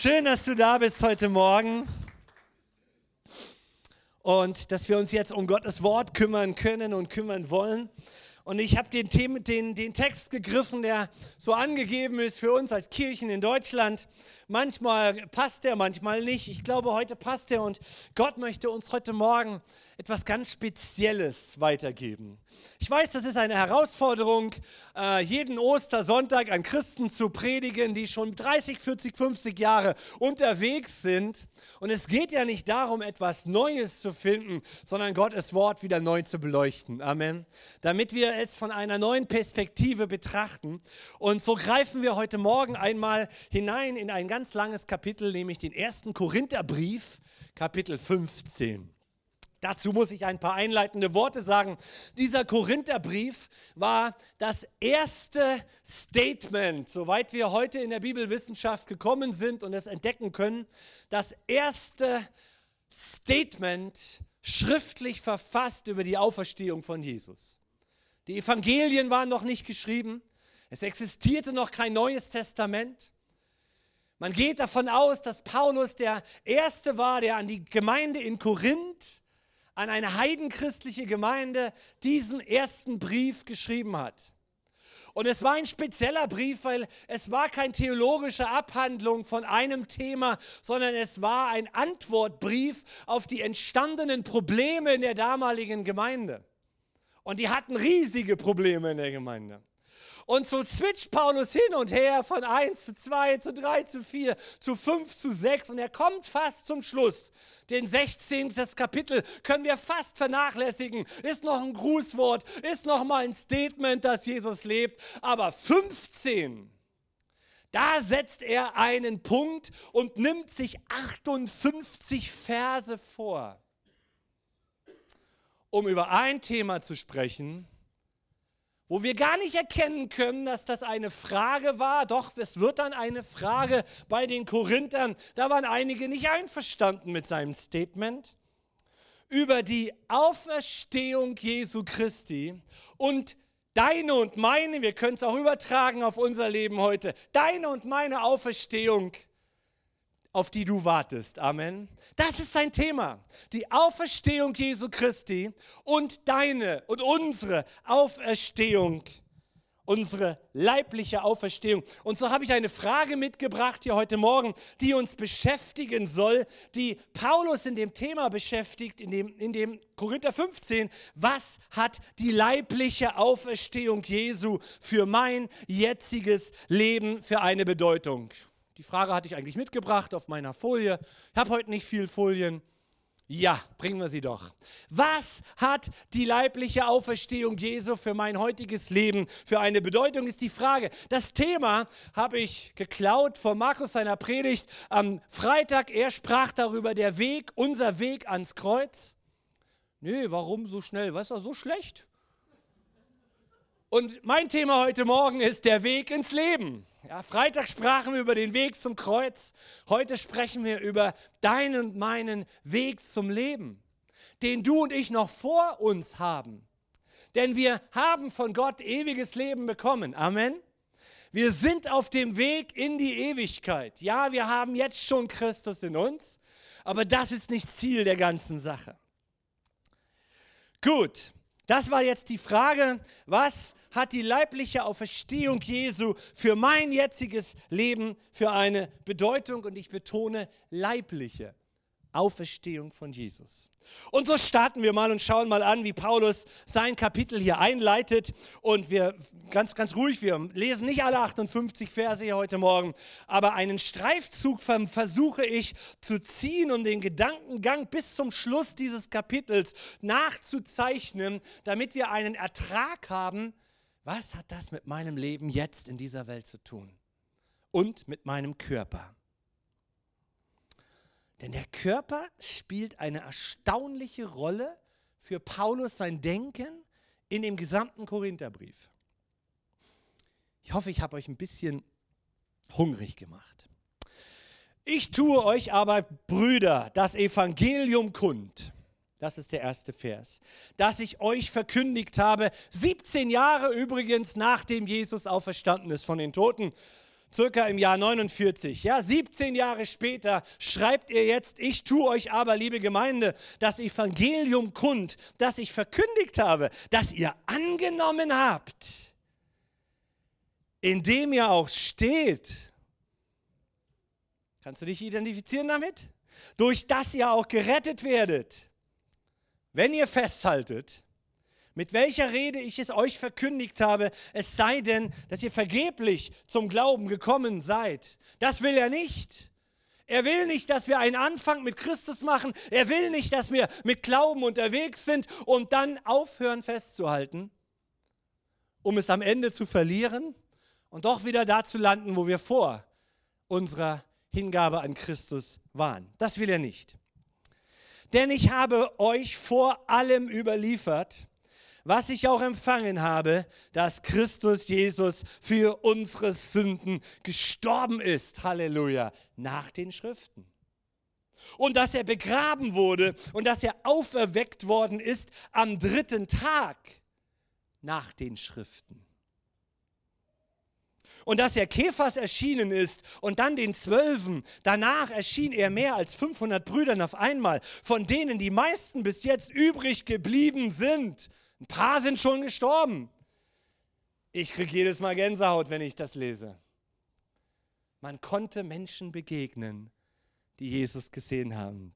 Schön, dass du da bist heute Morgen und dass wir uns jetzt um Gottes Wort kümmern können und kümmern wollen. Und ich habe den, den, den Text gegriffen, der so angegeben ist für uns als Kirchen in Deutschland. Manchmal passt er, manchmal nicht. Ich glaube, heute passt er und Gott möchte uns heute Morgen etwas ganz Spezielles weitergeben. Ich weiß, das ist eine Herausforderung, äh, jeden Ostersonntag an Christen zu predigen, die schon 30, 40, 50 Jahre unterwegs sind. Und es geht ja nicht darum, etwas Neues zu finden, sondern Gottes Wort wieder neu zu beleuchten. Amen. Damit wir es von einer neuen Perspektive betrachten. Und so greifen wir heute Morgen einmal hinein in ein ganz langes Kapitel, nämlich den ersten Korintherbrief, Kapitel 15. Dazu muss ich ein paar einleitende Worte sagen. Dieser Korintherbrief war das erste Statement, soweit wir heute in der Bibelwissenschaft gekommen sind und es entdecken können, das erste Statement schriftlich verfasst über die Auferstehung von Jesus. Die Evangelien waren noch nicht geschrieben, es existierte noch kein neues Testament. Man geht davon aus, dass Paulus der Erste war, der an die Gemeinde in Korinth an eine heidenchristliche Gemeinde diesen ersten Brief geschrieben hat. Und es war ein spezieller Brief, weil es war keine theologische Abhandlung von einem Thema, sondern es war ein Antwortbrief auf die entstandenen Probleme in der damaligen Gemeinde. Und die hatten riesige Probleme in der Gemeinde. Und so switcht Paulus hin und her von 1 zu 2 zu 3 zu 4 zu 5 zu 6 und er kommt fast zum Schluss. Den 16. Kapitel können wir fast vernachlässigen. Ist noch ein Grußwort, ist noch mal ein Statement, dass Jesus lebt. Aber 15, da setzt er einen Punkt und nimmt sich 58 Verse vor, um über ein Thema zu sprechen, wo wir gar nicht erkennen können, dass das eine Frage war. Doch, es wird dann eine Frage bei den Korinthern. Da waren einige nicht einverstanden mit seinem Statement über die Auferstehung Jesu Christi und deine und meine, wir können es auch übertragen auf unser Leben heute, deine und meine Auferstehung auf die du wartest. Amen. Das ist sein Thema. Die Auferstehung Jesu Christi und deine und unsere Auferstehung. Unsere leibliche Auferstehung. Und so habe ich eine Frage mitgebracht hier heute Morgen, die uns beschäftigen soll, die Paulus in dem Thema beschäftigt, in dem, in dem Korinther 15. Was hat die leibliche Auferstehung Jesu für mein jetziges Leben für eine Bedeutung? Die Frage hatte ich eigentlich mitgebracht auf meiner Folie. Ich habe heute nicht viel Folien. Ja, bringen wir sie doch. Was hat die leibliche Auferstehung Jesu für mein heutiges Leben für eine Bedeutung, ist die Frage. Das Thema habe ich geklaut von Markus seiner Predigt am Freitag. Er sprach darüber, der Weg, unser Weg ans Kreuz. Nee, warum so schnell? Was ist das so schlecht? Und mein Thema heute Morgen ist der Weg ins Leben. Ja, Freitag sprachen wir über den Weg zum Kreuz. Heute sprechen wir über deinen und meinen Weg zum Leben, den du und ich noch vor uns haben. Denn wir haben von Gott ewiges Leben bekommen. Amen. Wir sind auf dem Weg in die Ewigkeit. Ja, wir haben jetzt schon Christus in uns, aber das ist nicht Ziel der ganzen Sache. Gut, das war jetzt die Frage, was hat die leibliche Auferstehung Jesu für mein jetziges Leben für eine Bedeutung? Und ich betone leibliche. Auferstehung von Jesus. Und so starten wir mal und schauen mal an, wie Paulus sein Kapitel hier einleitet. Und wir ganz, ganz ruhig, wir lesen nicht alle 58 Verse hier heute Morgen, aber einen Streifzug versuche ich zu ziehen und den Gedankengang bis zum Schluss dieses Kapitels nachzuzeichnen, damit wir einen Ertrag haben. Was hat das mit meinem Leben jetzt in dieser Welt zu tun? Und mit meinem Körper. Denn der Körper spielt eine erstaunliche Rolle für Paulus sein Denken in dem gesamten Korintherbrief. Ich hoffe, ich habe euch ein bisschen hungrig gemacht. Ich tue euch aber, Brüder, das Evangelium kund. Das ist der erste Vers. Das ich euch verkündigt habe, 17 Jahre übrigens nachdem Jesus auferstanden ist von den Toten. Circa im Jahr 49. Ja, 17 Jahre später schreibt er jetzt, ich tue euch aber, liebe Gemeinde, das Evangelium kund, das ich verkündigt habe, das ihr angenommen habt, in dem ihr auch steht. Kannst du dich identifizieren damit? Durch das ihr auch gerettet werdet, wenn ihr festhaltet mit welcher Rede ich es euch verkündigt habe, es sei denn, dass ihr vergeblich zum Glauben gekommen seid. Das will er nicht. Er will nicht, dass wir einen Anfang mit Christus machen. Er will nicht, dass wir mit Glauben unterwegs sind und dann aufhören festzuhalten, um es am Ende zu verlieren und doch wieder da zu landen, wo wir vor unserer Hingabe an Christus waren. Das will er nicht. Denn ich habe euch vor allem überliefert, was ich auch empfangen habe, dass Christus Jesus für unsere Sünden gestorben ist. Halleluja. Nach den Schriften. Und dass er begraben wurde und dass er auferweckt worden ist am dritten Tag nach den Schriften. Und dass er Käfers erschienen ist und dann den Zwölfen. Danach erschien er mehr als 500 Brüdern auf einmal, von denen die meisten bis jetzt übrig geblieben sind. Ein paar sind schon gestorben. Ich kriege jedes Mal Gänsehaut, wenn ich das lese. Man konnte Menschen begegnen, die Jesus gesehen haben.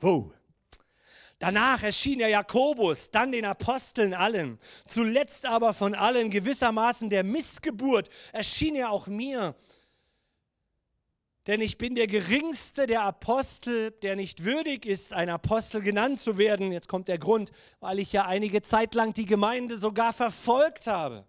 Wo? Danach erschien er Jakobus, dann den Aposteln allen. Zuletzt aber von allen gewissermaßen der Missgeburt erschien er auch mir, denn ich bin der geringste der Apostel, der nicht würdig ist, ein Apostel genannt zu werden. Jetzt kommt der Grund, weil ich ja einige Zeit lang die Gemeinde sogar verfolgt habe.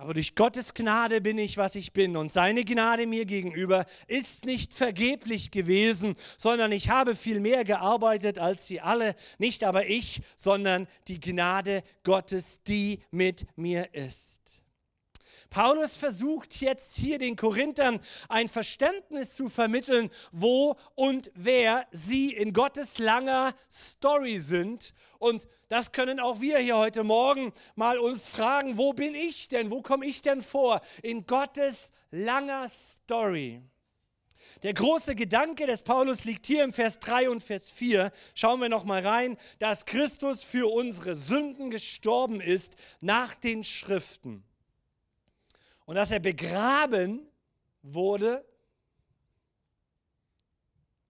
Aber durch Gottes Gnade bin ich, was ich bin. Und seine Gnade mir gegenüber ist nicht vergeblich gewesen, sondern ich habe viel mehr gearbeitet als sie alle. Nicht aber ich, sondern die Gnade Gottes, die mit mir ist. Paulus versucht jetzt hier den Korinthern ein Verständnis zu vermitteln, wo und wer sie in Gottes langer Story sind. Und das können auch wir hier heute Morgen mal uns fragen, wo bin ich denn, wo komme ich denn vor in Gottes langer Story? Der große Gedanke des Paulus liegt hier im Vers 3 und Vers 4. Schauen wir noch mal rein, dass Christus für unsere Sünden gestorben ist nach den Schriften und dass er begraben wurde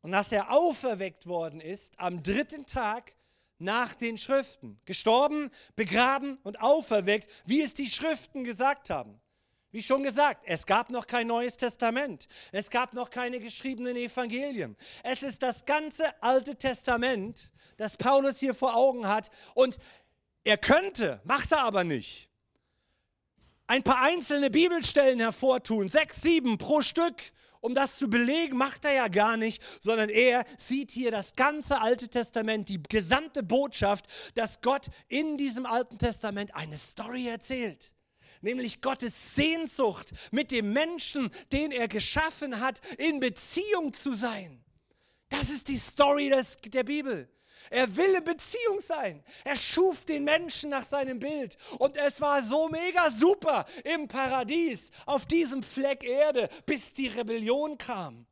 und dass er auferweckt worden ist am dritten Tag nach den Schriften. Gestorben, begraben und auferweckt, wie es die Schriften gesagt haben. Wie schon gesagt, es gab noch kein neues Testament. Es gab noch keine geschriebenen Evangelien. Es ist das ganze Alte Testament, das Paulus hier vor Augen hat. Und er könnte, macht er aber nicht ein paar einzelne Bibelstellen hervortun, sechs, sieben pro Stück, um das zu belegen, macht er ja gar nicht, sondern er sieht hier das ganze Alte Testament, die gesamte Botschaft, dass Gott in diesem Alten Testament eine Story erzählt. Nämlich Gottes Sehnsucht mit dem Menschen, den er geschaffen hat, in Beziehung zu sein. Das ist die Story des, der Bibel. Er will in Beziehung sein. Er schuf den Menschen nach seinem Bild. Und es war so mega super im Paradies, auf diesem Fleck Erde, bis die Rebellion kam.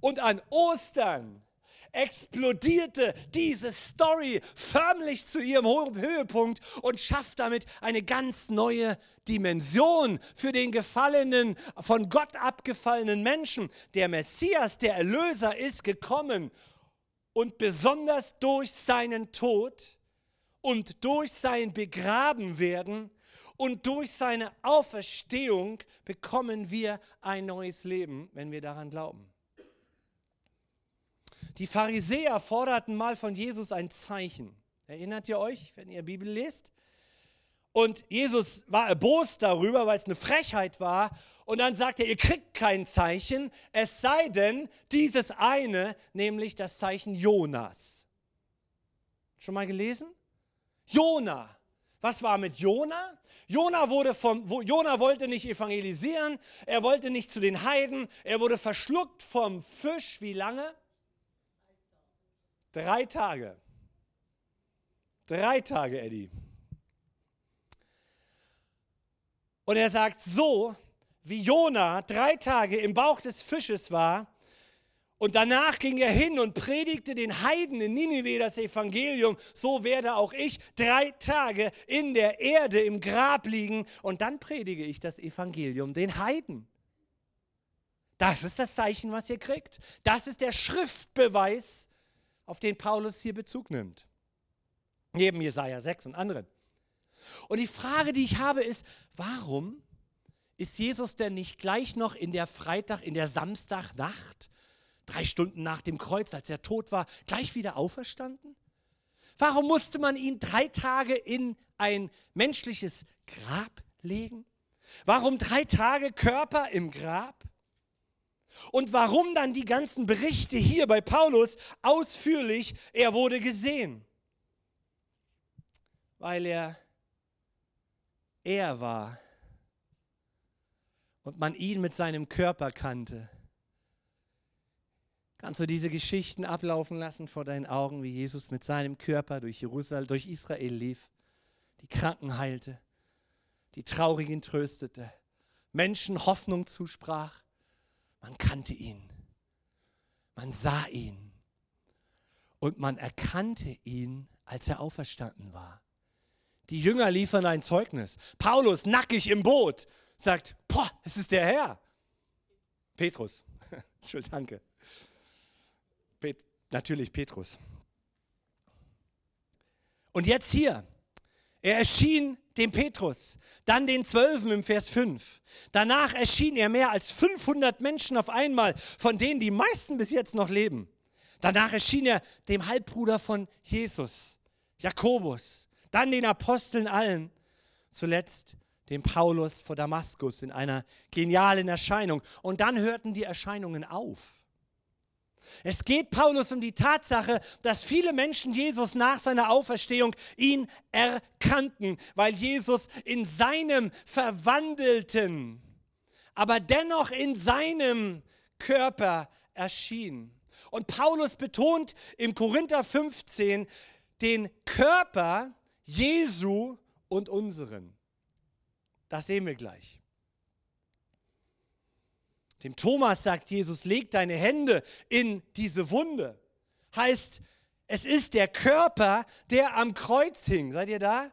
Und an Ostern explodierte diese Story förmlich zu ihrem Höhepunkt und schafft damit eine ganz neue Dimension für den gefallenen, von Gott abgefallenen Menschen. Der Messias, der Erlöser ist gekommen, und besonders durch seinen Tod und durch sein Begrabenwerden und durch seine Auferstehung bekommen wir ein neues Leben, wenn wir daran glauben. Die Pharisäer forderten mal von Jesus ein Zeichen. Erinnert ihr euch, wenn ihr Bibel lest? Und Jesus war erbost darüber, weil es eine Frechheit war. Und dann sagt er, ihr kriegt kein Zeichen, es sei denn dieses eine, nämlich das Zeichen Jonas. Schon mal gelesen? Jona. Was war mit Jona? Jona, wurde vom, Jona wollte nicht evangelisieren, er wollte nicht zu den Heiden, er wurde verschluckt vom Fisch. Wie lange? Drei Tage. Drei Tage, Eddie. Und er sagt, so wie Jona drei Tage im Bauch des Fisches war, und danach ging er hin und predigte den Heiden in Ninive das Evangelium. So werde auch ich drei Tage in der Erde im Grab liegen und dann predige ich das Evangelium den Heiden. Das ist das Zeichen, was ihr kriegt. Das ist der Schriftbeweis, auf den Paulus hier Bezug nimmt. Neben Jesaja 6 und anderen. Und die Frage, die ich habe, ist, warum ist Jesus denn nicht gleich noch in der Freitag, in der Samstagnacht drei Stunden nach dem Kreuz, als er tot war, gleich wieder auferstanden? Warum musste man ihn drei Tage in ein menschliches Grab legen? Warum drei Tage Körper im Grab? Und warum dann die ganzen Berichte hier bei Paulus ausführlich, er wurde gesehen? Weil er er war und man ihn mit seinem Körper kannte. Kannst du diese Geschichten ablaufen lassen vor deinen Augen, wie Jesus mit seinem Körper durch Jerusalem, durch Israel lief, die Kranken heilte, die Traurigen tröstete, Menschen Hoffnung zusprach. Man kannte ihn, man sah ihn und man erkannte ihn, als er auferstanden war. Die Jünger liefern ein Zeugnis. Paulus, nackig im Boot, sagt, boah, es ist der Herr. Petrus, Schuld, danke. Pet natürlich Petrus. Und jetzt hier, er erschien dem Petrus, dann den Zwölfen im Vers 5. Danach erschien er mehr als 500 Menschen auf einmal, von denen die meisten bis jetzt noch leben. Danach erschien er dem Halbbruder von Jesus, Jakobus, dann den Aposteln allen, zuletzt dem Paulus vor Damaskus in einer genialen Erscheinung. Und dann hörten die Erscheinungen auf. Es geht Paulus um die Tatsache, dass viele Menschen Jesus nach seiner Auferstehung ihn erkannten, weil Jesus in seinem verwandelten, aber dennoch in seinem Körper erschien. Und Paulus betont im Korinther 15 den Körper Jesu und unseren. Das sehen wir gleich. Dem Thomas sagt Jesus, leg deine Hände in diese Wunde. Heißt, es ist der Körper, der am Kreuz hing. Seid ihr da?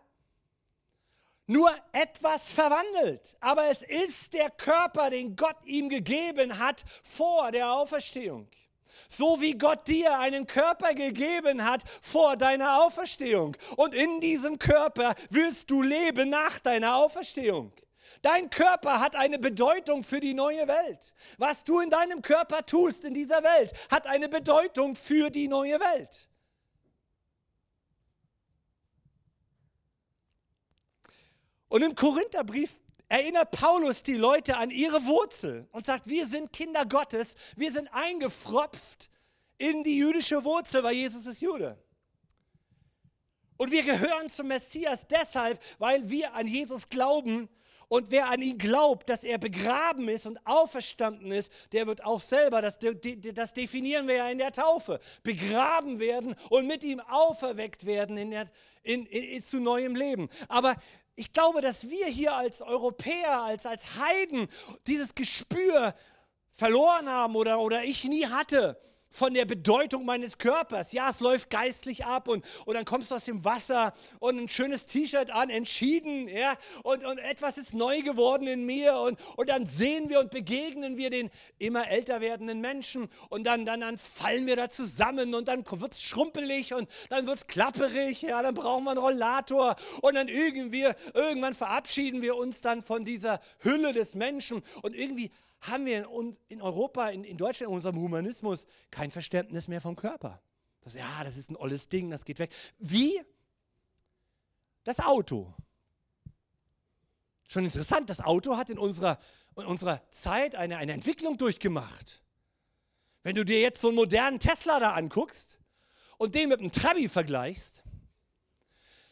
Nur etwas verwandelt. Aber es ist der Körper, den Gott ihm gegeben hat vor der Auferstehung. So wie Gott dir einen Körper gegeben hat vor deiner Auferstehung. Und in diesem Körper wirst du leben nach deiner Auferstehung. Dein Körper hat eine Bedeutung für die neue Welt. Was du in deinem Körper tust in dieser Welt, hat eine Bedeutung für die neue Welt. Und im Korintherbrief erinnert Paulus die Leute an ihre Wurzel und sagt, wir sind Kinder Gottes, wir sind eingefropft in die jüdische Wurzel, weil Jesus ist Jude. Und wir gehören zum Messias deshalb, weil wir an Jesus glauben und wer an ihn glaubt, dass er begraben ist und auferstanden ist, der wird auch selber, das, das definieren wir ja in der Taufe, begraben werden und mit ihm auferweckt werden in der, in, in, zu neuem Leben. Aber ich glaube, dass wir hier als Europäer, als, als Heiden dieses Gespür verloren haben oder, oder ich nie hatte von der Bedeutung meines Körpers. Ja, es läuft geistlich ab und, und dann kommst du aus dem Wasser und ein schönes T-Shirt an, entschieden, ja, und, und etwas ist neu geworden in mir und, und dann sehen wir und begegnen wir den immer älter werdenden Menschen und dann, dann, dann fallen wir da zusammen und dann wird es schrumpelig und dann wird es klapperig, ja, dann brauchen wir einen Rollator und dann irgendwie, irgendwann verabschieden wir uns dann von dieser Hülle des Menschen und irgendwie haben wir in Europa, in, Deutschland, in unserem Humanismus kein Verständnis mehr vom Körper. Das, ja, das ist ein olles Ding, das geht weg. Wie das Auto. Schon interessant, das Auto hat in unserer, in unserer Zeit eine, eine Entwicklung durchgemacht. Wenn du dir jetzt so einen modernen Tesla da anguckst und den mit einem Trabi vergleichst,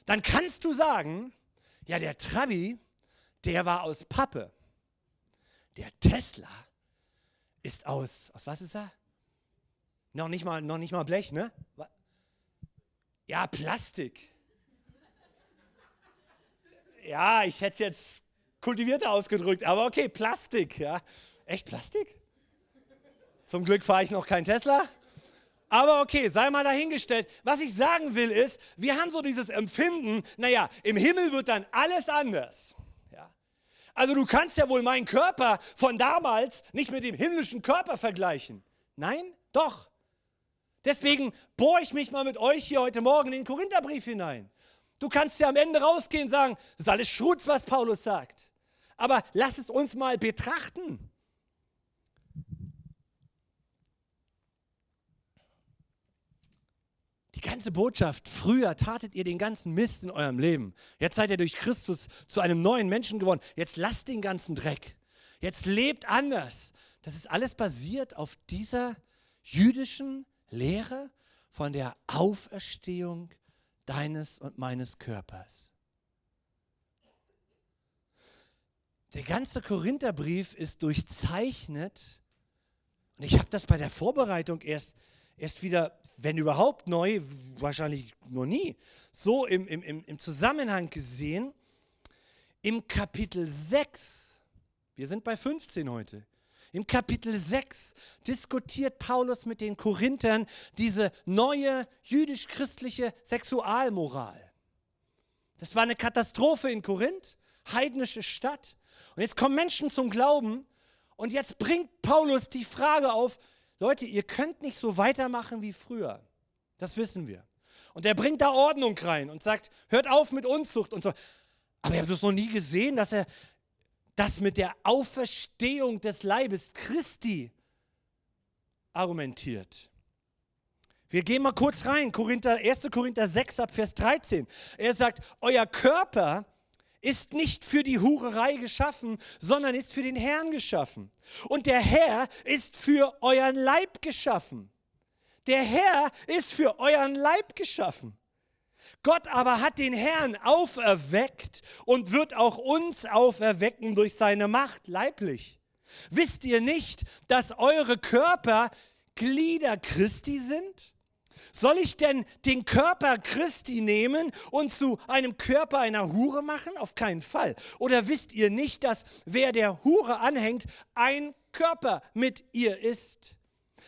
dann kannst du sagen, ja, der Trabi, der war aus Pappe. Der Tesla ist aus, aus was ist er? Noch nicht mal, noch nicht mal Blech, ne? Ja, Plastik. Ja, ich hätte es jetzt kultivierter ausgedrückt, aber okay, Plastik, ja. Echt Plastik? Zum Glück fahre ich noch kein Tesla. Aber okay, sei mal dahingestellt. Was ich sagen will ist, wir haben so dieses Empfinden, naja, im Himmel wird dann alles anders. Also du kannst ja wohl meinen Körper von damals nicht mit dem himmlischen Körper vergleichen. Nein, doch. Deswegen bohre ich mich mal mit euch hier heute Morgen in den Korintherbrief hinein. Du kannst ja am Ende rausgehen und sagen, das ist alles Schutz, was Paulus sagt. Aber lass es uns mal betrachten. Ganze Botschaft, früher tatet ihr den ganzen Mist in eurem Leben. Jetzt seid ihr durch Christus zu einem neuen Menschen geworden. Jetzt lasst den ganzen Dreck. Jetzt lebt anders. Das ist alles basiert auf dieser jüdischen Lehre von der Auferstehung deines und meines Körpers. Der ganze Korintherbrief ist durchzeichnet, und ich habe das bei der Vorbereitung erst, erst wieder, wenn überhaupt neu, wahrscheinlich noch nie, so im, im, im Zusammenhang gesehen, im Kapitel 6, wir sind bei 15 heute, im Kapitel 6 diskutiert Paulus mit den Korinthern diese neue jüdisch-christliche Sexualmoral. Das war eine Katastrophe in Korinth, heidnische Stadt. Und jetzt kommen Menschen zum Glauben und jetzt bringt Paulus die Frage auf, Leute, ihr könnt nicht so weitermachen wie früher. Das wissen wir. Und er bringt da Ordnung rein und sagt, hört auf mit Unzucht und so. Aber ihr habt es noch nie gesehen, dass er das mit der Auferstehung des Leibes Christi argumentiert. Wir gehen mal kurz rein, Korinther, 1. Korinther 6 ab Vers 13. Er sagt, euer Körper ist nicht für die Hurerei geschaffen, sondern ist für den Herrn geschaffen. Und der Herr ist für euren Leib geschaffen. Der Herr ist für euren Leib geschaffen. Gott aber hat den Herrn auferweckt und wird auch uns auferwecken durch seine Macht leiblich. Wisst ihr nicht, dass eure Körper Glieder Christi sind? Soll ich denn den Körper Christi nehmen und zu einem Körper einer Hure machen? Auf keinen Fall. Oder wisst ihr nicht, dass wer der Hure anhängt, ein Körper mit ihr ist?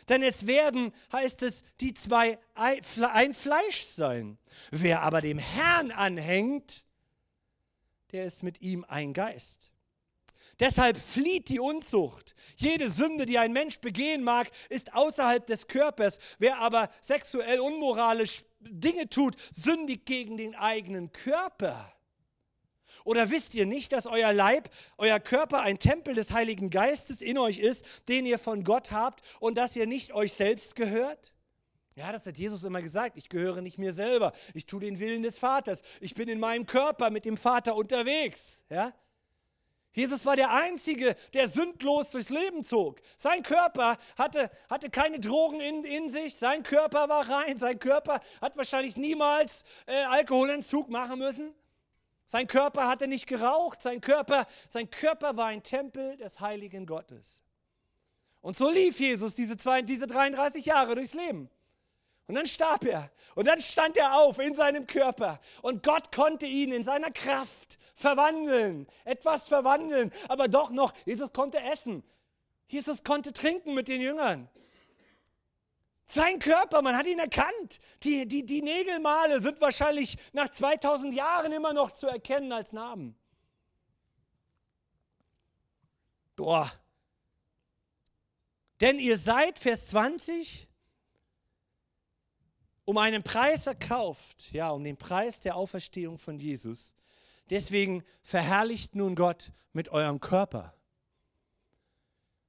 Denn es werden, heißt es, die zwei ein Fleisch sein. Wer aber dem Herrn anhängt, der ist mit ihm ein Geist. Deshalb flieht die Unzucht. Jede Sünde, die ein Mensch begehen mag, ist außerhalb des Körpers. Wer aber sexuell unmoralisch Dinge tut, sündigt gegen den eigenen Körper. Oder wisst ihr nicht, dass euer Leib, euer Körper ein Tempel des Heiligen Geistes in euch ist, den ihr von Gott habt und dass ihr nicht euch selbst gehört? Ja, das hat Jesus immer gesagt. Ich gehöre nicht mir selber. Ich tue den Willen des Vaters. Ich bin in meinem Körper mit dem Vater unterwegs. Ja? Jesus war der Einzige, der sündlos durchs Leben zog. Sein Körper hatte, hatte keine Drogen in, in sich, sein Körper war rein, sein Körper hat wahrscheinlich niemals äh, Alkoholentzug machen müssen. Sein Körper hatte nicht geraucht, sein Körper, sein Körper war ein Tempel des heiligen Gottes. Und so lief Jesus diese, zwei, diese 33 Jahre durchs Leben. Und dann starb er. Und dann stand er auf in seinem Körper. Und Gott konnte ihn in seiner Kraft verwandeln, etwas verwandeln, aber doch noch, Jesus konnte essen. Jesus konnte trinken mit den Jüngern. Sein Körper, man hat ihn erkannt. Die, die, die Nägelmale sind wahrscheinlich nach 2000 Jahren immer noch zu erkennen als Narben. Boah. Denn ihr seid, Vers 20, um einen Preis erkauft, ja, um den Preis der Auferstehung von Jesus. Deswegen verherrlicht nun Gott mit eurem Körper.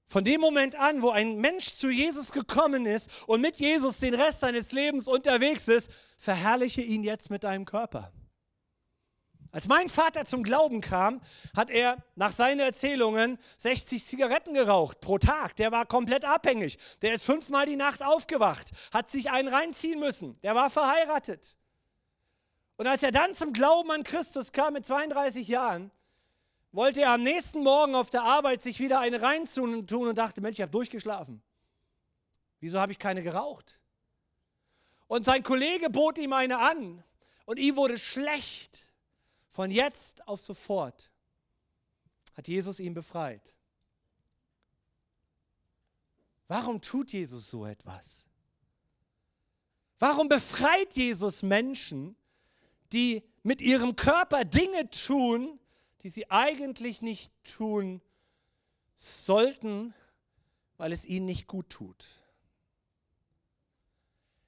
Von dem Moment an, wo ein Mensch zu Jesus gekommen ist und mit Jesus den Rest seines Lebens unterwegs ist, verherrliche ihn jetzt mit deinem Körper. Als mein Vater zum Glauben kam, hat er nach seinen Erzählungen 60 Zigaretten geraucht pro Tag. Der war komplett abhängig. Der ist fünfmal die Nacht aufgewacht, hat sich einen reinziehen müssen. Der war verheiratet. Und als er dann zum Glauben an Christus kam mit 32 Jahren, wollte er am nächsten Morgen auf der Arbeit sich wieder eine reintun und dachte, Mensch, ich habe durchgeschlafen. Wieso habe ich keine geraucht? Und sein Kollege bot ihm eine an und ihm wurde schlecht von jetzt auf sofort. hat Jesus ihn befreit. Warum tut Jesus so etwas? Warum befreit Jesus Menschen, die mit ihrem Körper Dinge tun, die sie eigentlich nicht tun sollten, weil es ihnen nicht gut tut?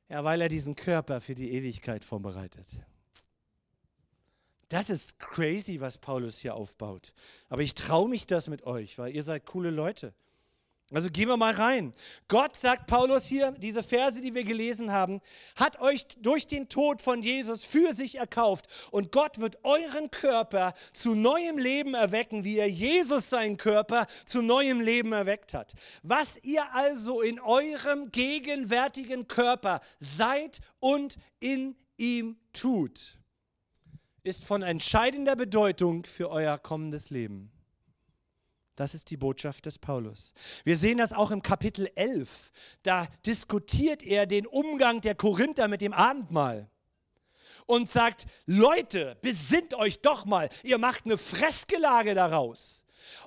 Ja, weil er diesen Körper für die Ewigkeit vorbereitet. Das ist crazy, was Paulus hier aufbaut. Aber ich traue mich das mit euch, weil ihr seid coole Leute. Also gehen wir mal rein. Gott, sagt Paulus hier, diese Verse, die wir gelesen haben, hat euch durch den Tod von Jesus für sich erkauft. Und Gott wird euren Körper zu neuem Leben erwecken, wie er Jesus seinen Körper zu neuem Leben erweckt hat. Was ihr also in eurem gegenwärtigen Körper seid und in ihm tut, ist von entscheidender Bedeutung für euer kommendes Leben. Das ist die Botschaft des Paulus. Wir sehen das auch im Kapitel 11. Da diskutiert er den Umgang der Korinther mit dem Abendmahl und sagt, Leute, besinnt euch doch mal, ihr macht eine Fressgelage daraus.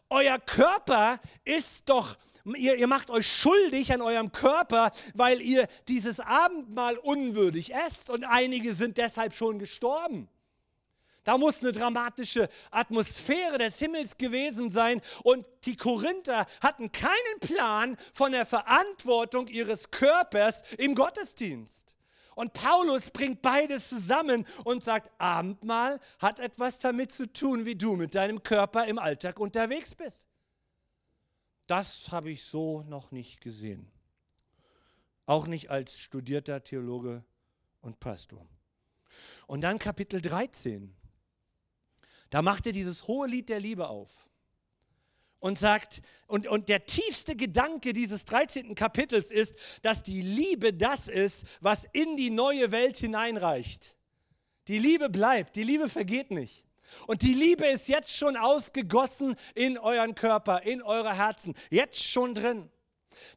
Euer Körper ist doch, ihr, ihr macht euch schuldig an eurem Körper, weil ihr dieses Abendmahl unwürdig esst und einige sind deshalb schon gestorben. Da muss eine dramatische Atmosphäre des Himmels gewesen sein. Und die Korinther hatten keinen Plan von der Verantwortung ihres Körpers im Gottesdienst. Und Paulus bringt beides zusammen und sagt, Abendmahl hat etwas damit zu tun, wie du mit deinem Körper im Alltag unterwegs bist. Das habe ich so noch nicht gesehen. Auch nicht als studierter Theologe und Pastor. Und dann Kapitel 13. Da macht er dieses hohe Lied der Liebe auf und sagt, und, und der tiefste Gedanke dieses 13. Kapitels ist, dass die Liebe das ist, was in die neue Welt hineinreicht. Die Liebe bleibt, die Liebe vergeht nicht. Und die Liebe ist jetzt schon ausgegossen in euren Körper, in eure Herzen, jetzt schon drin.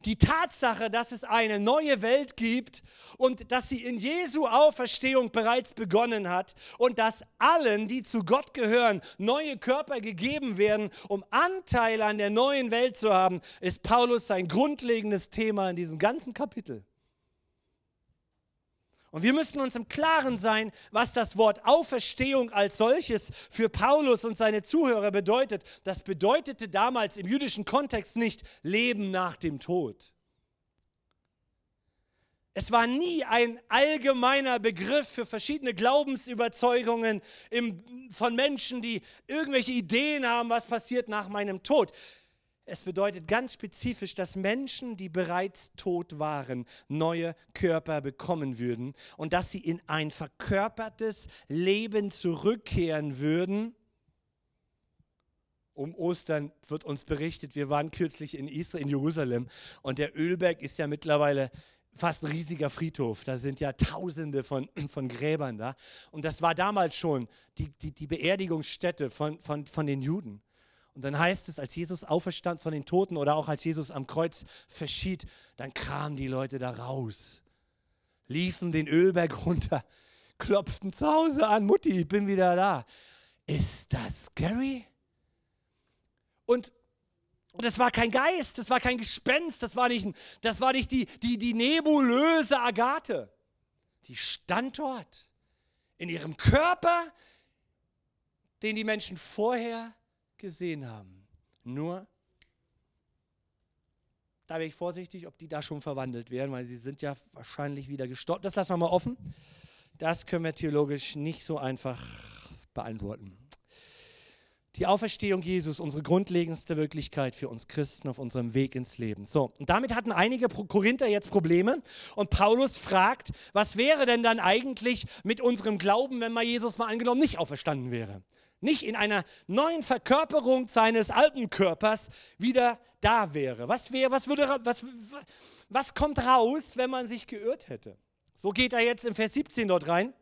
Die Tatsache, dass es eine neue Welt gibt und dass sie in Jesu Auferstehung bereits begonnen hat und dass allen, die zu Gott gehören, neue Körper gegeben werden, um Anteil an der neuen Welt zu haben, ist Paulus sein grundlegendes Thema in diesem ganzen Kapitel. Und wir müssen uns im Klaren sein, was das Wort Auferstehung als solches für Paulus und seine Zuhörer bedeutet. Das bedeutete damals im jüdischen Kontext nicht Leben nach dem Tod. Es war nie ein allgemeiner Begriff für verschiedene Glaubensüberzeugungen im, von Menschen, die irgendwelche Ideen haben, was passiert nach meinem Tod. Es bedeutet ganz spezifisch, dass Menschen, die bereits tot waren, neue Körper bekommen würden und dass sie in ein verkörpertes Leben zurückkehren würden. Um Ostern wird uns berichtet, wir waren kürzlich in Israel, in Jerusalem und der Ölberg ist ja mittlerweile fast ein riesiger Friedhof. Da sind ja Tausende von, von Gräbern da. Und das war damals schon die, die, die Beerdigungsstätte von, von, von den Juden. Und dann heißt es, als Jesus auferstand von den Toten oder auch als Jesus am Kreuz verschied, dann kamen die Leute da raus, liefen den Ölberg runter, klopften zu Hause an, Mutti, ich bin wieder da. Ist das scary? Und und das war kein Geist, das war kein Gespenst, das war nicht, das war nicht die, die, die nebulöse Agathe. Die stand dort in ihrem Körper, den die Menschen vorher gesehen haben. Nur, da bin ich vorsichtig, ob die da schon verwandelt werden, weil sie sind ja wahrscheinlich wieder gestorben. Das lassen wir mal offen. Das können wir theologisch nicht so einfach beantworten. Die Auferstehung Jesus, unsere grundlegendste Wirklichkeit für uns Christen auf unserem Weg ins Leben. So, und damit hatten einige Korinther jetzt Probleme und Paulus fragt, was wäre denn dann eigentlich mit unserem Glauben, wenn mal Jesus mal angenommen nicht auferstanden wäre? Nicht in einer neuen Verkörperung seines alten Körpers wieder da wäre. Was, wäre, was, würde, was, was kommt raus, wenn man sich geirrt hätte? So geht er jetzt im Vers 17 dort rein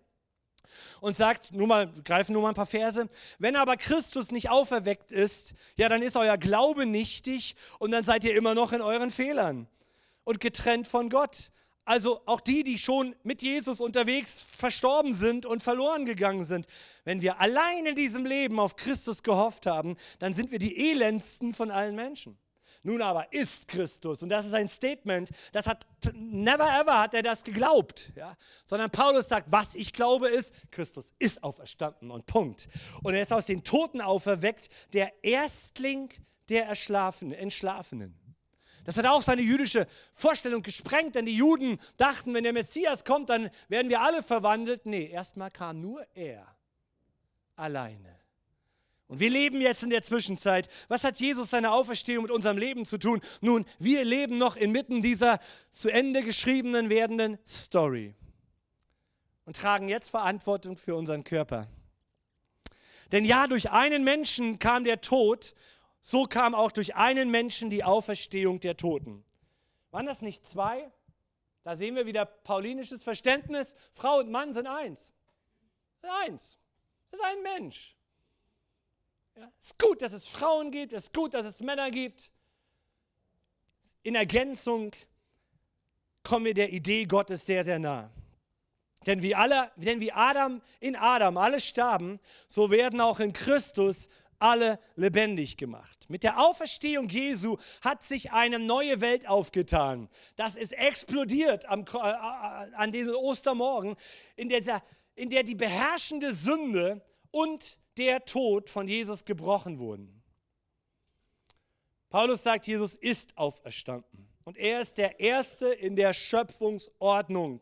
und sagt, nur mal, greifen nur mal ein paar Verse, wenn aber Christus nicht auferweckt ist, ja, dann ist euer Glaube nichtig und dann seid ihr immer noch in euren Fehlern und getrennt von Gott. Also auch die, die schon mit Jesus unterwegs verstorben sind und verloren gegangen sind. Wenn wir allein in diesem Leben auf Christus gehofft haben, dann sind wir die elendsten von allen Menschen. Nun aber ist Christus, und das ist ein Statement, das hat never ever hat er das geglaubt, ja? sondern Paulus sagt, was ich glaube ist, Christus ist auferstanden und Punkt. Und er ist aus den Toten auferweckt, der Erstling der Erschlafen, Entschlafenen. Das hat auch seine jüdische Vorstellung gesprengt, denn die Juden dachten, wenn der Messias kommt, dann werden wir alle verwandelt. Nee, erstmal kam nur er alleine. Und wir leben jetzt in der Zwischenzeit. Was hat Jesus seine Auferstehung mit unserem Leben zu tun? Nun, wir leben noch inmitten dieser zu Ende geschriebenen werdenden Story und tragen jetzt Verantwortung für unseren Körper. Denn ja, durch einen Menschen kam der Tod, so kam auch durch einen Menschen die Auferstehung der Toten. Waren das nicht zwei? Da sehen wir wieder paulinisches Verständnis. Frau und Mann sind eins. Eins. Das ist ein Mensch. Ja, es ist gut, dass es Frauen gibt, es ist gut, dass es Männer gibt. In Ergänzung kommen wir der Idee Gottes sehr, sehr nah. Denn wie, alle, denn wie Adam in Adam alle starben, so werden auch in Christus alle lebendig gemacht. Mit der Auferstehung Jesu hat sich eine neue Welt aufgetan. Das ist explodiert am, äh, äh an diesem Ostermorgen, in der, in der die beherrschende Sünde und der Tod von Jesus gebrochen wurden. Paulus sagt, Jesus ist auferstanden und er ist der Erste in der Schöpfungsordnung.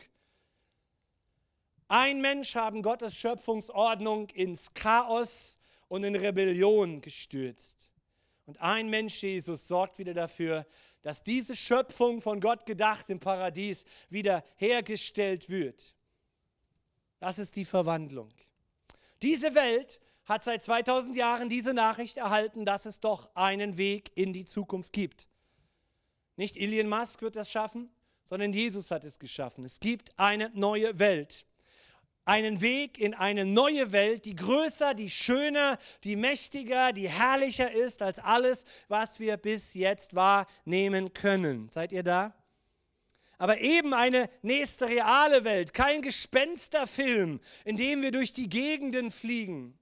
Ein Mensch haben Gottes Schöpfungsordnung ins Chaos und in Rebellion gestürzt. Und ein Mensch, Jesus, sorgt wieder dafür, dass diese Schöpfung von Gott gedacht im Paradies wieder hergestellt wird. Das ist die Verwandlung. Diese Welt hat seit 2000 Jahren diese Nachricht erhalten, dass es doch einen Weg in die Zukunft gibt. Nicht Elon Musk wird das schaffen, sondern Jesus hat es geschaffen. Es gibt eine neue Welt. Einen Weg in eine neue Welt, die größer, die schöner, die mächtiger, die herrlicher ist als alles, was wir bis jetzt wahrnehmen können. Seid ihr da? aber eben eine nächste reale Welt, kein Gespensterfilm, in dem wir durch die Gegenden fliegen,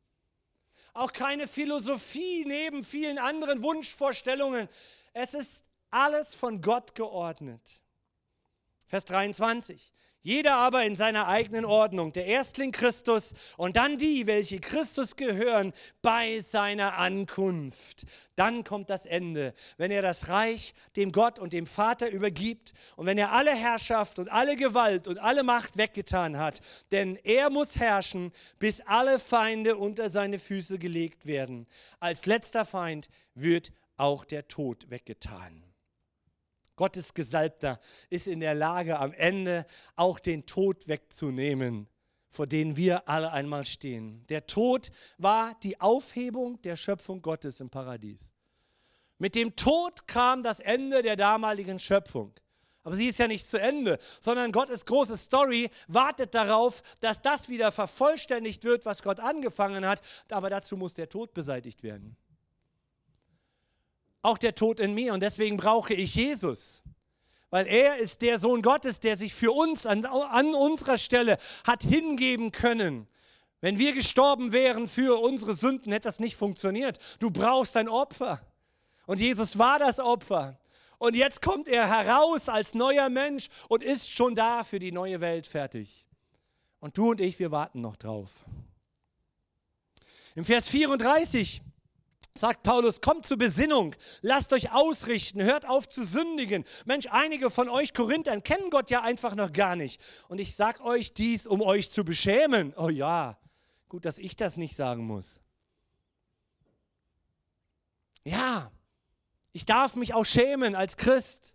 auch keine Philosophie neben vielen anderen Wunschvorstellungen. Es ist alles von Gott geordnet. Vers 23. Jeder aber in seiner eigenen Ordnung, der Erstling Christus und dann die, welche Christus gehören, bei seiner Ankunft. Dann kommt das Ende, wenn er das Reich dem Gott und dem Vater übergibt und wenn er alle Herrschaft und alle Gewalt und alle Macht weggetan hat. Denn er muss herrschen, bis alle Feinde unter seine Füße gelegt werden. Als letzter Feind wird auch der Tod weggetan. Gottes Gesalbter ist in der Lage, am Ende auch den Tod wegzunehmen, vor dem wir alle einmal stehen. Der Tod war die Aufhebung der Schöpfung Gottes im Paradies. Mit dem Tod kam das Ende der damaligen Schöpfung. Aber sie ist ja nicht zu Ende, sondern Gottes große Story wartet darauf, dass das wieder vervollständigt wird, was Gott angefangen hat. Aber dazu muss der Tod beseitigt werden auch der Tod in mir. Und deswegen brauche ich Jesus. Weil er ist der Sohn Gottes, der sich für uns an, an unserer Stelle hat hingeben können. Wenn wir gestorben wären für unsere Sünden, hätte das nicht funktioniert. Du brauchst ein Opfer. Und Jesus war das Opfer. Und jetzt kommt er heraus als neuer Mensch und ist schon da für die neue Welt fertig. Und du und ich, wir warten noch drauf. Im Vers 34 sagt Paulus, kommt zur Besinnung, lasst euch ausrichten, hört auf zu sündigen. Mensch, einige von euch Korinthern kennen Gott ja einfach noch gar nicht. Und ich sage euch dies, um euch zu beschämen. Oh ja, gut, dass ich das nicht sagen muss. Ja, ich darf mich auch schämen als Christ,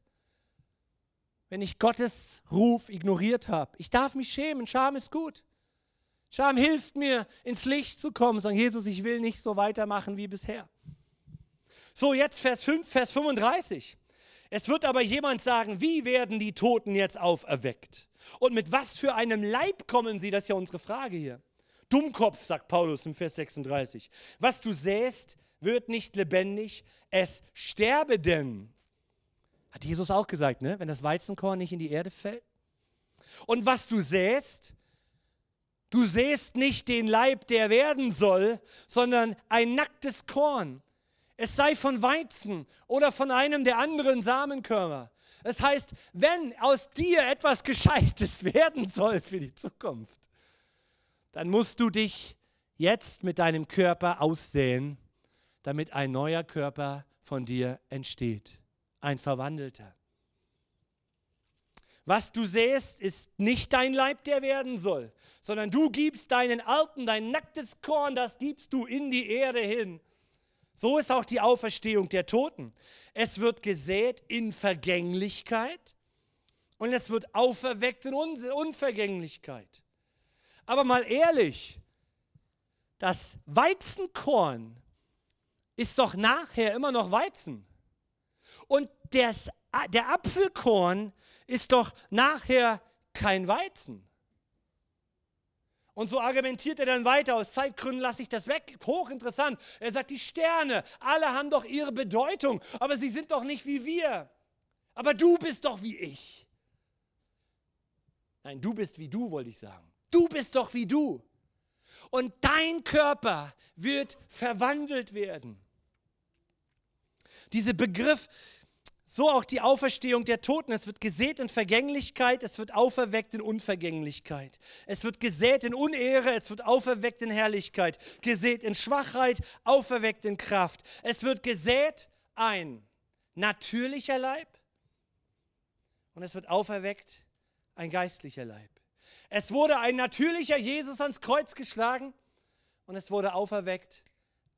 wenn ich Gottes Ruf ignoriert habe. Ich darf mich schämen, Scham ist gut. Scham hilft mir, ins Licht zu kommen. Sagen, Jesus, ich will nicht so weitermachen wie bisher. So, jetzt Vers 5, Vers 35. Es wird aber jemand sagen, wie werden die Toten jetzt auferweckt? Und mit was für einem Leib kommen sie? Das ist ja unsere Frage hier. Dummkopf, sagt Paulus im Vers 36. Was du säst, wird nicht lebendig, es sterbe denn. Hat Jesus auch gesagt, ne? wenn das Weizenkorn nicht in die Erde fällt Und was du säst, du säst nicht den Leib, der werden soll, sondern ein nacktes Korn. Es sei von Weizen oder von einem der anderen Samenkörner. Das heißt, wenn aus dir etwas Gescheites werden soll für die Zukunft, dann musst du dich jetzt mit deinem Körper aussäen, damit ein neuer Körper von dir entsteht, ein verwandelter. Was du sähst, ist nicht dein Leib, der werden soll, sondern du gibst deinen alten, dein nacktes Korn, das gibst du in die Erde hin. So ist auch die Auferstehung der Toten. Es wird gesät in Vergänglichkeit und es wird auferweckt in Unvergänglichkeit. Aber mal ehrlich, das Weizenkorn ist doch nachher immer noch Weizen. Und das, der Apfelkorn ist doch nachher kein Weizen. Und so argumentiert er dann weiter. Aus Zeitgründen lasse ich das weg. Hochinteressant. Er sagt, die Sterne, alle haben doch ihre Bedeutung, aber sie sind doch nicht wie wir. Aber du bist doch wie ich. Nein, du bist wie du, wollte ich sagen. Du bist doch wie du. Und dein Körper wird verwandelt werden. Dieser Begriff, so auch die Auferstehung der Toten. Es wird gesät in Vergänglichkeit, es wird auferweckt in Unvergänglichkeit. Es wird gesät in Unehre, es wird auferweckt in Herrlichkeit. Gesät in Schwachheit, auferweckt in Kraft. Es wird gesät ein natürlicher Leib und es wird auferweckt ein geistlicher Leib. Es wurde ein natürlicher Jesus ans Kreuz geschlagen und es wurde auferweckt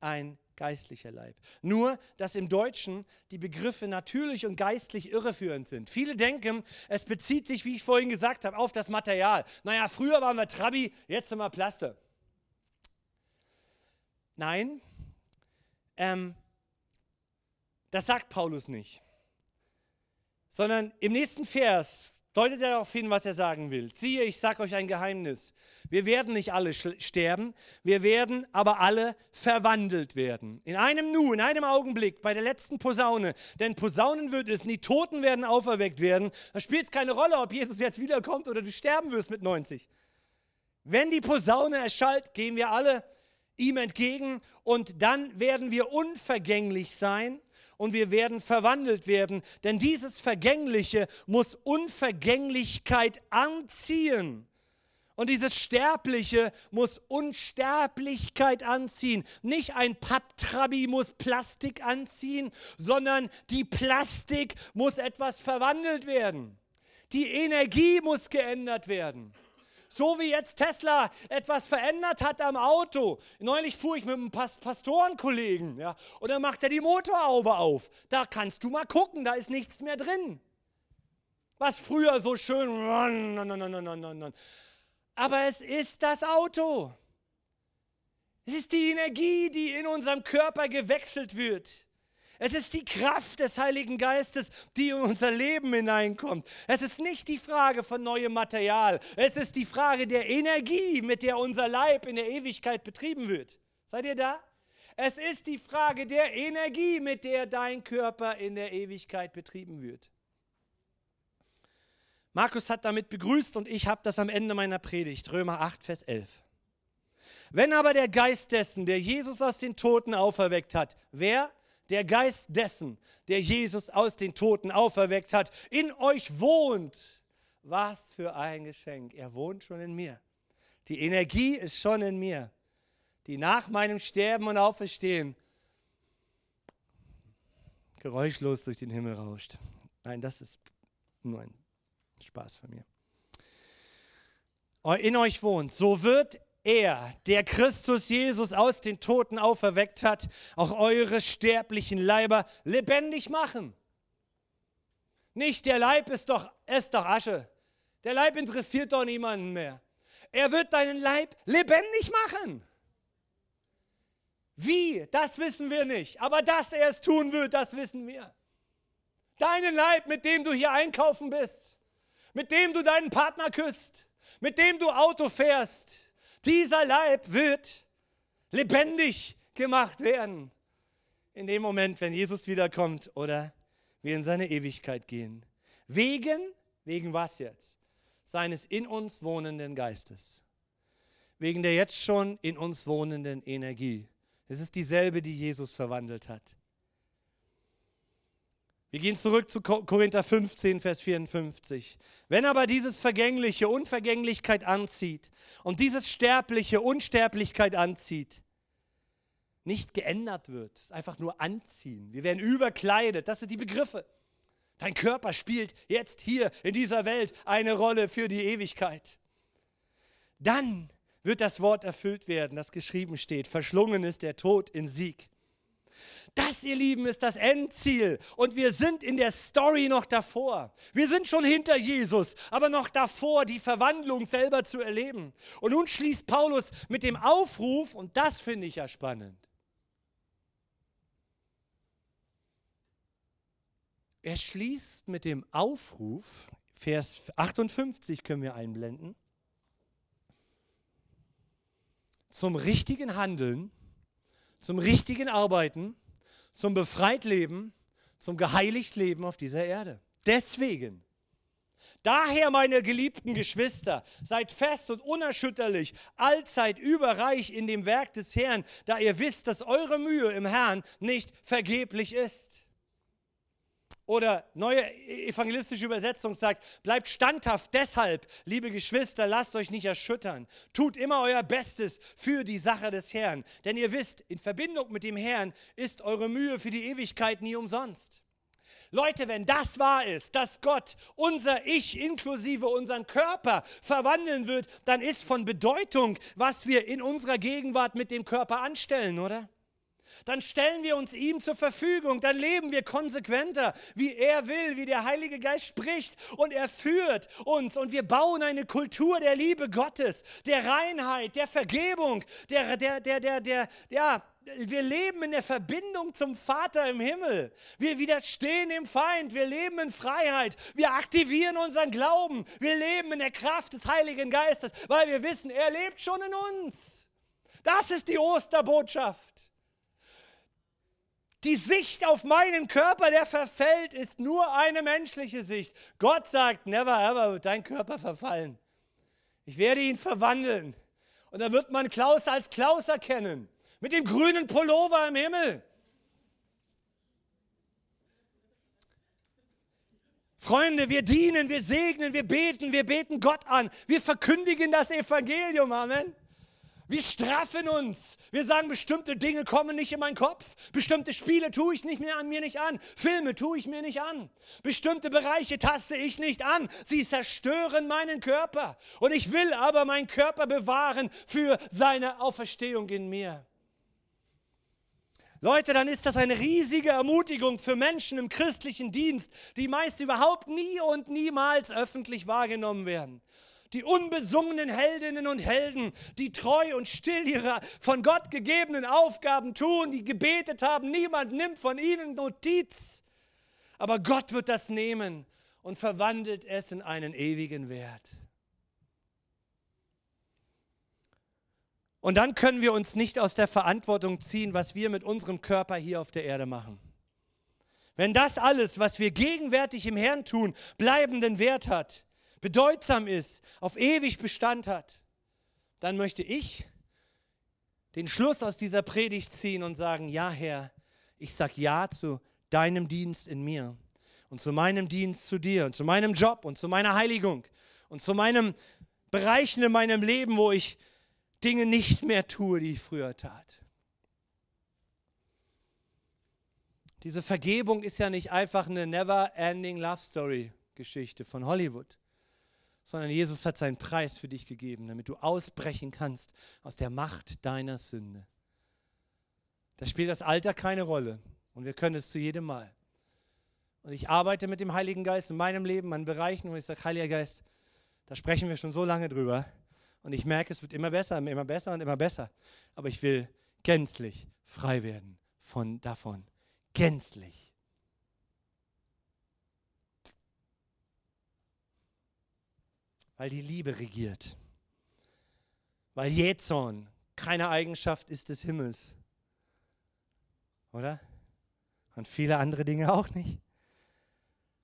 ein geistlicher Leib. Nur, dass im Deutschen die Begriffe natürlich und geistlich irreführend sind. Viele denken, es bezieht sich, wie ich vorhin gesagt habe, auf das Material. Naja, früher waren wir Trabi, jetzt sind wir Plaste. Nein, ähm, das sagt Paulus nicht. Sondern im nächsten Vers deutet er darauf hin, was er sagen will. Siehe, ich sage euch ein Geheimnis. Wir werden nicht alle sterben, wir werden aber alle verwandelt werden. In einem Nu, in einem Augenblick, bei der letzten Posaune. Denn Posaunen wird es, die Toten werden auferweckt werden. Da spielt es keine Rolle, ob Jesus jetzt wiederkommt oder du sterben wirst mit 90. Wenn die Posaune erschallt, gehen wir alle ihm entgegen und dann werden wir unvergänglich sein und wir werden verwandelt werden. Denn dieses Vergängliche muss Unvergänglichkeit anziehen. Und dieses Sterbliche muss Unsterblichkeit anziehen. Nicht ein Papptrabi muss Plastik anziehen, sondern die Plastik muss etwas verwandelt werden. Die Energie muss geändert werden. So wie jetzt Tesla etwas verändert hat am Auto. Neulich fuhr ich mit einem Pastorenkollegen, ja, und dann macht er die Motorhaube auf. Da kannst du mal gucken, da ist nichts mehr drin. Was früher so schön. Aber es ist das Auto. Es ist die Energie, die in unserem Körper gewechselt wird. Es ist die Kraft des Heiligen Geistes, die in unser Leben hineinkommt. Es ist nicht die Frage von neuem Material. Es ist die Frage der Energie, mit der unser Leib in der Ewigkeit betrieben wird. Seid ihr da? Es ist die Frage der Energie, mit der dein Körper in der Ewigkeit betrieben wird. Markus hat damit begrüßt und ich habe das am Ende meiner Predigt, Römer 8, Vers 11. Wenn aber der Geist dessen, der Jesus aus den Toten auferweckt hat, wer? Der Geist dessen, der Jesus aus den Toten auferweckt hat, in euch wohnt. Was für ein Geschenk. Er wohnt schon in mir. Die Energie ist schon in mir, die nach meinem Sterben und Auferstehen geräuschlos durch den Himmel rauscht. Nein, das ist nur ein Spaß von mir. In euch wohnt. So wird er, der Christus Jesus aus den Toten auferweckt hat, auch eure sterblichen Leiber lebendig machen. Nicht der Leib ist doch, ist doch Asche. Der Leib interessiert doch niemanden mehr. Er wird deinen Leib lebendig machen. Wie, das wissen wir nicht. Aber dass er es tun wird, das wissen wir. Deinen Leib, mit dem du hier einkaufen bist, mit dem du deinen Partner küsst, mit dem du Auto fährst, dieser Leib wird lebendig gemacht werden. In dem Moment, wenn Jesus wiederkommt oder wir in seine Ewigkeit gehen. Wegen, wegen was jetzt? seines in uns wohnenden Geistes. Wegen der jetzt schon in uns wohnenden Energie. Es ist dieselbe, die Jesus verwandelt hat. Wir gehen zurück zu Korinther 15, Vers 54. Wenn aber dieses Vergängliche Unvergänglichkeit anzieht und dieses Sterbliche Unsterblichkeit anzieht, nicht geändert wird, einfach nur anziehen. Wir werden überkleidet, das sind die Begriffe. Dein Körper spielt jetzt hier in dieser Welt eine Rolle für die Ewigkeit. Dann wird das Wort erfüllt werden, das geschrieben steht. Verschlungen ist der Tod in Sieg. Das, ihr Lieben, ist das Endziel. Und wir sind in der Story noch davor. Wir sind schon hinter Jesus, aber noch davor, die Verwandlung selber zu erleben. Und nun schließt Paulus mit dem Aufruf, und das finde ich ja spannend. Er schließt mit dem Aufruf, Vers 58 können wir einblenden, zum richtigen Handeln, zum richtigen Arbeiten, zum befreit Leben, zum geheiligt Leben auf dieser Erde. Deswegen. Daher, meine geliebten Geschwister, seid fest und unerschütterlich, allzeit überreich in dem Werk des Herrn, da ihr wisst, dass eure Mühe im Herrn nicht vergeblich ist. Oder neue evangelistische Übersetzung sagt, bleibt standhaft deshalb, liebe Geschwister, lasst euch nicht erschüttern. Tut immer euer Bestes für die Sache des Herrn. Denn ihr wisst, in Verbindung mit dem Herrn ist eure Mühe für die Ewigkeit nie umsonst. Leute, wenn das wahr ist, dass Gott unser Ich inklusive unseren Körper verwandeln wird, dann ist von Bedeutung, was wir in unserer Gegenwart mit dem Körper anstellen, oder? Dann stellen wir uns ihm zur Verfügung, dann leben wir konsequenter, wie er will, wie der Heilige Geist spricht und er führt uns und wir bauen eine Kultur der Liebe Gottes, der Reinheit, der Vergebung, der, der, der, der, der, ja, wir leben in der Verbindung zum Vater im Himmel. Wir widerstehen dem Feind. Wir leben in Freiheit. Wir aktivieren unseren Glauben. Wir leben in der Kraft des Heiligen Geistes, weil wir wissen, er lebt schon in uns. Das ist die Osterbotschaft. Die Sicht auf meinen Körper, der verfällt, ist nur eine menschliche Sicht. Gott sagt, never ever wird dein Körper verfallen. Ich werde ihn verwandeln. Und dann wird man Klaus als Klaus erkennen. Mit dem grünen Pullover im Himmel. Freunde, wir dienen, wir segnen, wir beten, wir beten Gott an. Wir verkündigen das Evangelium. Amen. Wir straffen uns. Wir sagen, bestimmte Dinge kommen nicht in meinen Kopf. Bestimmte Spiele tue ich nicht mehr an mir nicht an. Filme tue ich mir nicht an. Bestimmte Bereiche taste ich nicht an. Sie zerstören meinen Körper. Und ich will aber meinen Körper bewahren für seine Auferstehung in mir. Leute, dann ist das eine riesige Ermutigung für Menschen im christlichen Dienst, die meist überhaupt nie und niemals öffentlich wahrgenommen werden die unbesungenen Heldinnen und Helden, die treu und still ihre von Gott gegebenen Aufgaben tun, die gebetet haben. Niemand nimmt von ihnen Notiz. Aber Gott wird das nehmen und verwandelt es in einen ewigen Wert. Und dann können wir uns nicht aus der Verantwortung ziehen, was wir mit unserem Körper hier auf der Erde machen. Wenn das alles, was wir gegenwärtig im Herrn tun, bleibenden Wert hat, bedeutsam ist, auf ewig Bestand hat, dann möchte ich den Schluss aus dieser Predigt ziehen und sagen, ja Herr, ich sage ja zu deinem Dienst in mir und zu meinem Dienst zu dir und zu meinem Job und zu meiner Heiligung und zu meinem Bereichen in meinem Leben, wo ich Dinge nicht mehr tue, die ich früher tat. Diese Vergebung ist ja nicht einfach eine never-ending Love Story Geschichte von Hollywood sondern Jesus hat seinen Preis für dich gegeben, damit du ausbrechen kannst aus der Macht deiner Sünde. Da spielt das Alter keine Rolle und wir können es zu jedem Mal. Und ich arbeite mit dem Heiligen Geist in meinem Leben an Bereichen, wo ich sage, Heiliger Geist, da sprechen wir schon so lange drüber und ich merke, es wird immer besser, immer besser und immer besser. Aber ich will gänzlich frei werden von davon. Gänzlich. Weil die Liebe regiert. Weil Jezorn keine Eigenschaft ist des Himmels. Oder? Und viele andere Dinge auch nicht.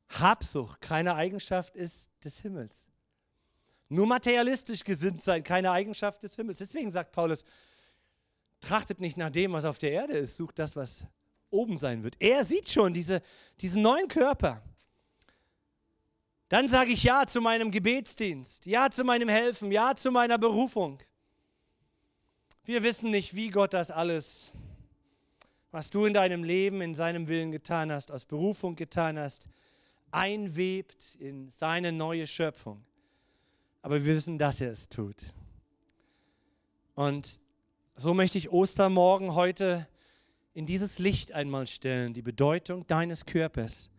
Habsucht keine Eigenschaft ist des Himmels. Nur materialistisch gesinnt sein, keine Eigenschaft des Himmels. Deswegen sagt Paulus, trachtet nicht nach dem, was auf der Erde ist, sucht das, was oben sein wird. Er sieht schon diese, diesen neuen Körper. Dann sage ich Ja zu meinem Gebetsdienst, Ja zu meinem Helfen, Ja zu meiner Berufung. Wir wissen nicht, wie Gott das alles, was du in deinem Leben, in seinem Willen getan hast, aus Berufung getan hast, einwebt in seine neue Schöpfung. Aber wir wissen, dass er es tut. Und so möchte ich Ostermorgen heute in dieses Licht einmal stellen, die Bedeutung deines Körpers,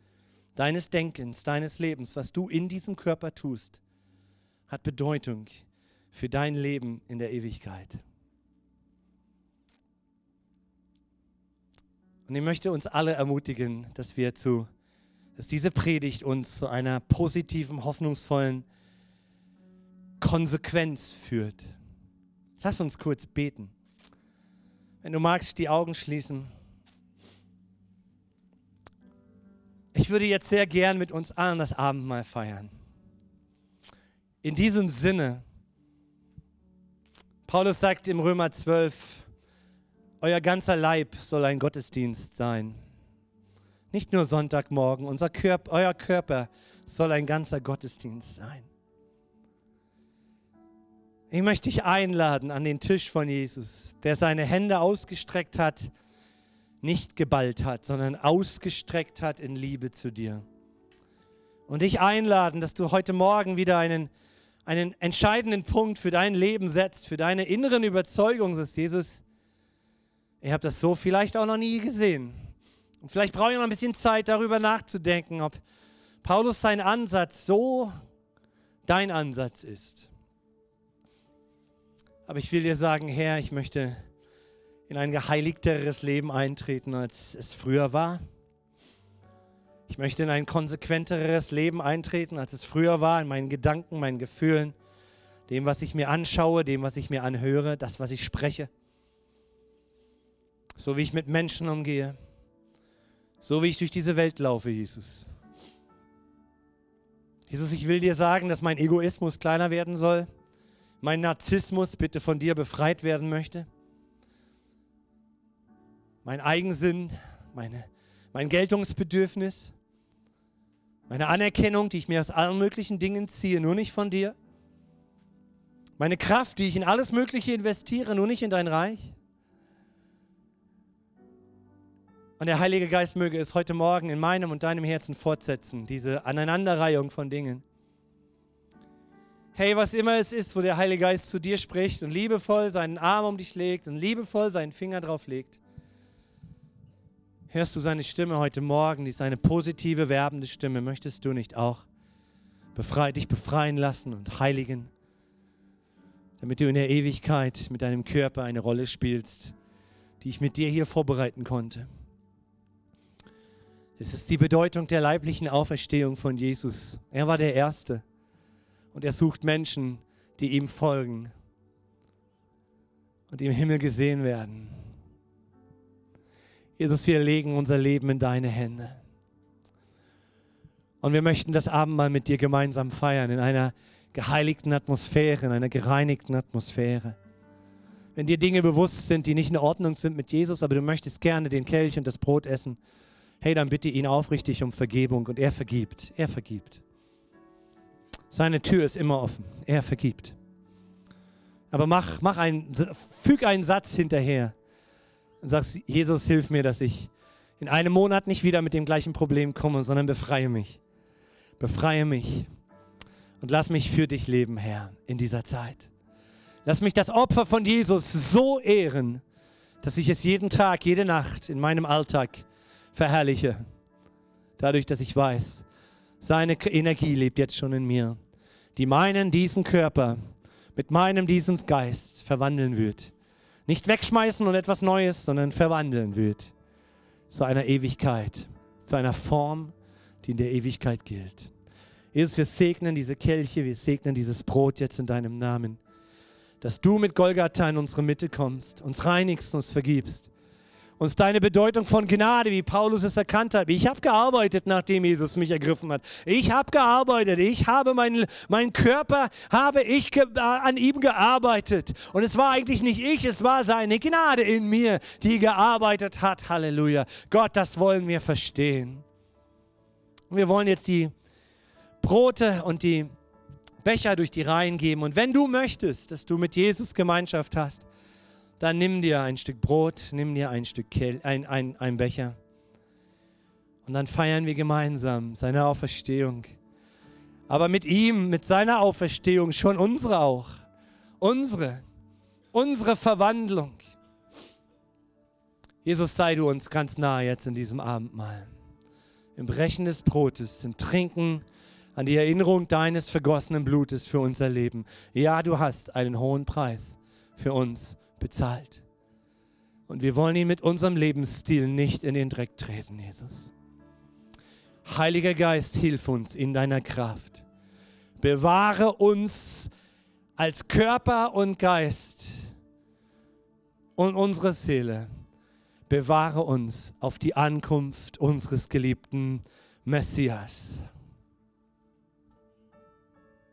deines Denkens, deines Lebens, was du in diesem Körper tust, hat Bedeutung für dein Leben in der Ewigkeit. Und ich möchte uns alle ermutigen, dass wir zu, dass diese Predigt uns zu einer positiven, hoffnungsvollen Konsequenz führt. Lass uns kurz beten. Wenn du magst, die Augen schließen. Ich würde jetzt sehr gern mit uns allen das Abendmahl feiern. In diesem Sinne, Paulus sagt im Römer 12, euer ganzer Leib soll ein Gottesdienst sein. Nicht nur Sonntagmorgen, unser Körper, euer Körper soll ein ganzer Gottesdienst sein. Ich möchte dich einladen an den Tisch von Jesus, der seine Hände ausgestreckt hat, nicht geballt hat, sondern ausgestreckt hat in Liebe zu dir. Und dich einladen, dass du heute Morgen wieder einen, einen entscheidenden Punkt für dein Leben setzt, für deine inneren Überzeugungen, dass Jesus, Ihr habt das so vielleicht auch noch nie gesehen. Und vielleicht brauche ich noch ein bisschen Zeit, darüber nachzudenken, ob Paulus sein Ansatz so dein Ansatz ist. Aber ich will dir sagen, Herr, ich möchte in ein geheiligteres Leben eintreten, als es früher war. Ich möchte in ein konsequenteres Leben eintreten, als es früher war, in meinen Gedanken, meinen Gefühlen, dem, was ich mir anschaue, dem, was ich mir anhöre, das, was ich spreche so wie ich mit Menschen umgehe, so wie ich durch diese Welt laufe, Jesus. Jesus, ich will dir sagen, dass mein Egoismus kleiner werden soll, mein Narzissmus bitte von dir befreit werden möchte, mein Eigensinn, meine, mein Geltungsbedürfnis, meine Anerkennung, die ich mir aus allen möglichen Dingen ziehe, nur nicht von dir, meine Kraft, die ich in alles Mögliche investiere, nur nicht in dein Reich. Und der Heilige Geist möge es heute Morgen in meinem und deinem Herzen fortsetzen, diese Aneinanderreihung von Dingen. Hey, was immer es ist, wo der Heilige Geist zu dir spricht und liebevoll seinen Arm um dich legt und liebevoll seinen Finger drauf legt, hörst du seine Stimme heute Morgen, die ist eine positive, werbende Stimme. Möchtest du nicht auch befrei, dich befreien lassen und heiligen, damit du in der Ewigkeit mit deinem Körper eine Rolle spielst, die ich mit dir hier vorbereiten konnte? Es ist die Bedeutung der leiblichen Auferstehung von Jesus. Er war der Erste und er sucht Menschen, die ihm folgen und im Himmel gesehen werden. Jesus, wir legen unser Leben in deine Hände. Und wir möchten das Abendmahl mit dir gemeinsam feiern, in einer geheiligten Atmosphäre, in einer gereinigten Atmosphäre. Wenn dir Dinge bewusst sind, die nicht in Ordnung sind mit Jesus, aber du möchtest gerne den Kelch und das Brot essen, hey, dann bitte ihn aufrichtig um Vergebung und er vergibt. Er vergibt. Seine Tür ist immer offen. Er vergibt. Aber mach, mach ein, füg einen Satz hinterher und sag, Jesus, hilf mir, dass ich in einem Monat nicht wieder mit dem gleichen Problem komme, sondern befreie mich. Befreie mich und lass mich für dich leben, Herr, in dieser Zeit. Lass mich das Opfer von Jesus so ehren, dass ich es jeden Tag, jede Nacht in meinem Alltag verherrliche. Dadurch, dass ich weiß, seine Energie lebt jetzt schon in mir, die meinen diesen Körper mit meinem diesen Geist verwandeln wird. Nicht wegschmeißen und etwas Neues, sondern verwandeln wird zu einer Ewigkeit, zu einer Form, die in der Ewigkeit gilt. Jesus, wir segnen diese Kelche, wir segnen dieses Brot jetzt in deinem Namen, dass du mit Golgatha in unsere Mitte kommst, uns reinigst, uns vergibst uns deine Bedeutung von Gnade, wie Paulus es erkannt hat. Ich habe gearbeitet, nachdem Jesus mich ergriffen hat. Ich habe gearbeitet. Ich habe meinen mein Körper, habe ich äh, an ihm gearbeitet. Und es war eigentlich nicht ich, es war seine Gnade in mir, die gearbeitet hat. Halleluja. Gott, das wollen wir verstehen. Wir wollen jetzt die Brote und die Becher durch die Reihen geben. Und wenn du möchtest, dass du mit Jesus Gemeinschaft hast, dann nimm dir ein Stück Brot, nimm dir ein Stück Kel ein, ein, ein Becher. Und dann feiern wir gemeinsam seine Auferstehung. Aber mit ihm, mit seiner Auferstehung schon unsere auch. Unsere. Unsere Verwandlung. Jesus, sei du uns ganz nah jetzt in diesem Abendmahl. Im Brechen des Brotes, im Trinken an die Erinnerung deines vergossenen Blutes für unser Leben. Ja, du hast einen hohen Preis für uns bezahlt. Und wir wollen ihn mit unserem Lebensstil nicht in den Dreck treten, Jesus. Heiliger Geist, hilf uns in deiner Kraft. Bewahre uns als Körper und Geist und unsere Seele. Bewahre uns auf die Ankunft unseres geliebten Messias.